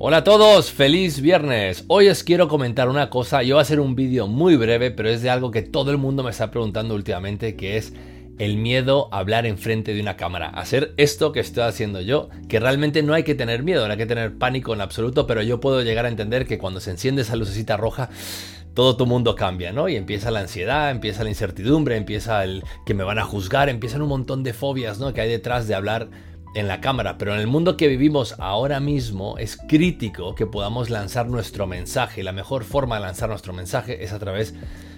Hola a todos, feliz viernes. Hoy os quiero comentar una cosa, yo voy a hacer un vídeo muy breve, pero es de algo que todo el mundo me está preguntando últimamente, que es el miedo a hablar enfrente de una cámara, hacer esto que estoy haciendo yo, que realmente no hay que tener miedo, no hay que tener pánico en absoluto, pero yo puedo llegar a entender que cuando se enciende esa lucecita roja, todo tu mundo cambia, ¿no? Y empieza la ansiedad, empieza la incertidumbre, empieza el que me van a juzgar, empiezan un montón de fobias, ¿no? Que hay detrás de hablar en la cámara, pero en el mundo que vivimos ahora mismo es crítico que podamos lanzar nuestro mensaje. La mejor forma de lanzar nuestro mensaje es a través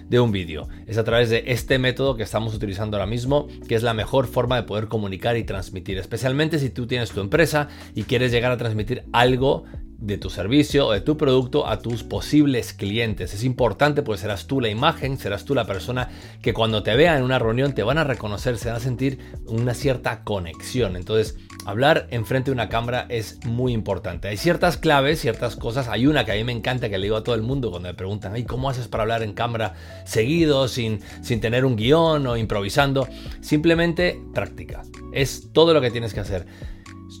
de un vídeo. Es a través de este método que estamos utilizando ahora mismo, que es la mejor forma de poder comunicar y transmitir, especialmente si tú tienes tu empresa y quieres llegar a transmitir algo de tu servicio o de tu producto a tus posibles clientes. Es importante porque serás tú la imagen, serás tú la persona que cuando te vea en una reunión te van a reconocer, se van a sentir una cierta conexión. Entonces, hablar enfrente de una cámara es muy importante. Hay ciertas claves, ciertas cosas. Hay una que a mí me encanta que le digo a todo el mundo cuando me preguntan, ¿cómo haces para hablar en cámara seguido, sin, sin tener un guion o improvisando? Simplemente práctica. Es todo lo que tienes que hacer.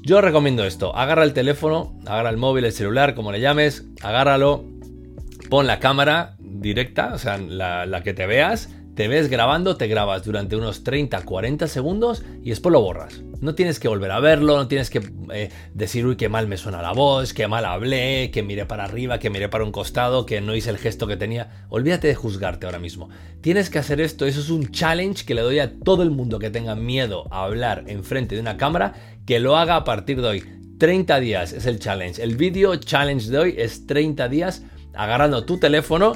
Yo recomiendo esto, agarra el teléfono, agarra el móvil, el celular, como le llames, agárralo, pon la cámara directa, o sea, la, la que te veas, te ves grabando, te grabas durante unos 30, 40 segundos y después lo borras. No tienes que volver a verlo, no tienes que eh, decir, uy, qué mal me suena la voz, qué mal hablé, que miré para arriba, que miré para un costado, que no hice el gesto que tenía. Olvídate de juzgarte ahora mismo. Tienes que hacer esto, eso es un challenge que le doy a todo el mundo que tenga miedo a hablar enfrente de una cámara, que lo haga a partir de hoy. 30 días es el challenge. El video challenge de hoy es 30 días agarrando tu teléfono,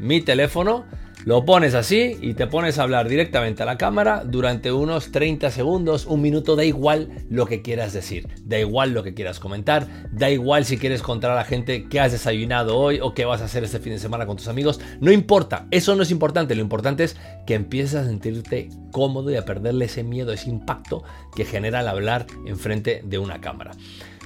mi teléfono, lo pones así y te pones a hablar directamente a la cámara durante unos 30 segundos, un minuto, da igual lo que quieras decir, da igual lo que quieras comentar, da igual si quieres contar a la gente qué has desayunado hoy o qué vas a hacer este fin de semana con tus amigos, no importa, eso no es importante, lo importante es que empieces a sentirte cómodo y a perderle ese miedo, ese impacto que genera el hablar enfrente de una cámara.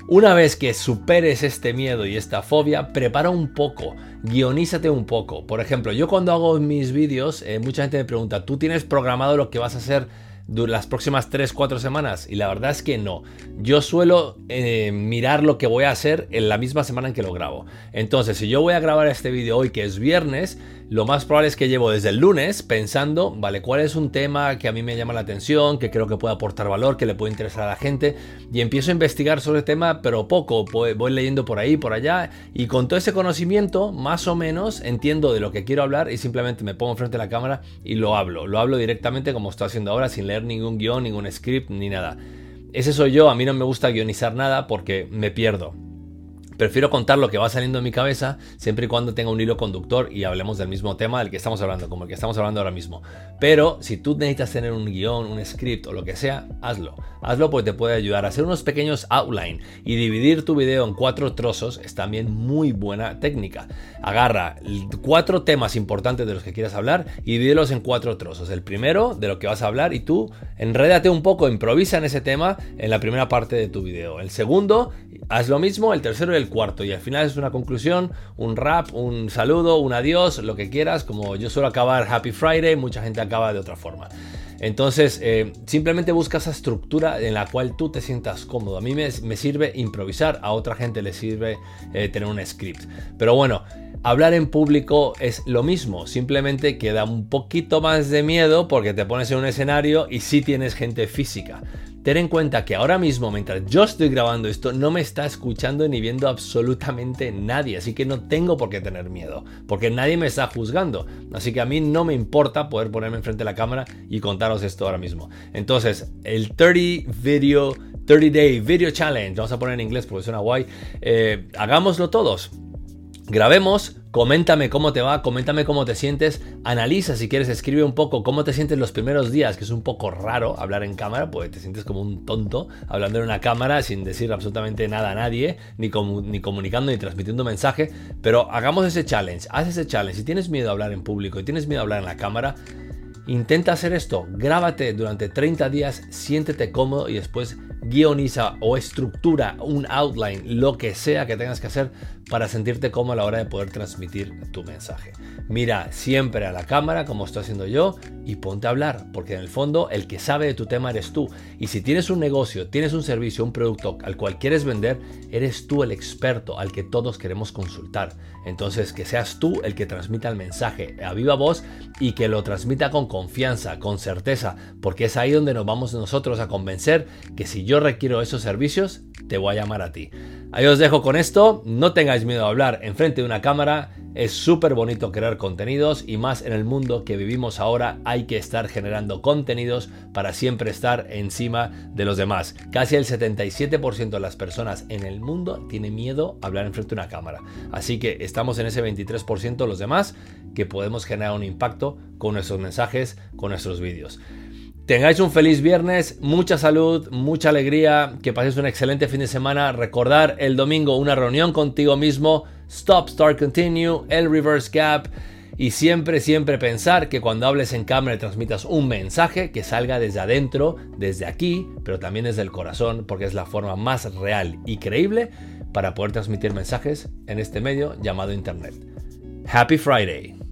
Una vez que superes este miedo y esta fobia, prepara un poco, guionízate un poco. Por ejemplo, yo cuando hago mis vídeos, eh, mucha gente me pregunta, ¿tú tienes programado lo que vas a hacer las próximas 3-4 semanas? Y la verdad es que no. Yo suelo eh, mirar lo que voy a hacer en la misma semana en que lo grabo. Entonces, si yo voy a grabar este vídeo hoy, que es viernes, lo más probable es que llevo desde el lunes pensando, vale, cuál es un tema que a mí me llama la atención, que creo que puede aportar valor, que le puede interesar a la gente, y empiezo a investigar sobre el tema, pero poco, voy leyendo por ahí, por allá, y con todo ese conocimiento, más o menos, entiendo de lo que quiero hablar y simplemente me pongo frente a la cámara y lo hablo. Lo hablo directamente como estoy haciendo ahora, sin leer ningún guion, ningún script, ni nada. Ese soy yo, a mí no me gusta guionizar nada porque me pierdo. Prefiero contar lo que va saliendo en mi cabeza siempre y cuando tenga un hilo conductor y hablemos del mismo tema del que estamos hablando, como el que estamos hablando ahora mismo. Pero si tú necesitas tener un guion, un script o lo que sea, hazlo. Hazlo porque te puede ayudar a hacer unos pequeños outline y dividir tu video en cuatro trozos es también muy buena técnica. Agarra cuatro temas importantes de los que quieras hablar y divídelos en cuatro trozos. El primero de lo que vas a hablar y tú enrédate un poco, improvisa en ese tema en la primera parte de tu video. El segundo, haz lo mismo, el tercero y el cuarto. Y al final es una conclusión, un rap, un saludo, un adiós, lo que quieras. Como yo suelo acabar Happy Friday, mucha gente acaba de otra forma. Entonces, eh, simplemente busca esa estructura en la cual tú te sientas cómodo. A mí me, sirve improvisar, a otra gente le sirve eh, tener un script. Pero bueno, hablar en público es lo mismo, simplemente queda un poquito más de miedo porque te pones en un escenario y sí tienes gente física. Ten en cuenta que ahora mismo, mientras yo estoy grabando esto, no me está escuchando ni viendo absolutamente nadie, así que no tengo por qué tener miedo, porque nadie me está juzgando. Así que a mí no me importa poder ponerme enfrente de la cámara y contaros esto ahora mismo. Entonces, el 30 video 30 Day Video Challenge, vamos a poner en inglés porque suena guay, eh, hagámoslo todos. Grabemos, coméntame cómo te va, coméntame cómo te sientes, analiza si quieres, escribe un poco cómo te sientes los primeros días, que es un poco raro hablar en cámara, porque te sientes como un tonto hablando en una cámara sin decir absolutamente nada a nadie, ni, ni comunicando ni transmitiendo mensaje, pero hagamos ese challenge, haz ese challenge, si tienes miedo a hablar en público y tienes miedo a hablar en la cámara, Intenta hacer esto, grábate durante 30 días, siéntete cómodo y después guioniza o estructura un outline, lo que sea que tengas que hacer para sentirte cómodo a la hora de poder transmitir tu mensaje. Mira siempre a la cámara como estoy haciendo yo y ponte a hablar, porque en el fondo el que sabe de tu tema eres tú. Y si tienes un negocio, tienes un servicio, un producto al cual quieres vender, eres tú el experto al que todos queremos consultar. Entonces que seas tú el que transmita el mensaje a viva voz y que lo transmita con confianza, con certeza, porque es ahí donde nos vamos nosotros a convencer que si yo requiero esos servicios, te voy a llamar a ti. Ahí os dejo con esto, no tengáis miedo a hablar enfrente de una cámara, es súper bonito crear contenidos y más en el mundo que vivimos ahora hay que estar generando contenidos para siempre estar encima de los demás. Casi el 77% de las personas en el mundo tiene miedo a hablar enfrente de una cámara. Así que estamos en ese 23% los demás que podemos generar un impacto con nuestros mensajes, con nuestros vídeos. Tengáis un feliz viernes, mucha salud, mucha alegría, que paséis un excelente fin de semana. Recordar el domingo una reunión contigo mismo, Stop, Start, Continue, el Reverse Gap. Y siempre, siempre pensar que cuando hables en cámara transmitas un mensaje que salga desde adentro, desde aquí, pero también desde el corazón, porque es la forma más real y creíble para poder transmitir mensajes en este medio llamado Internet. Happy Friday.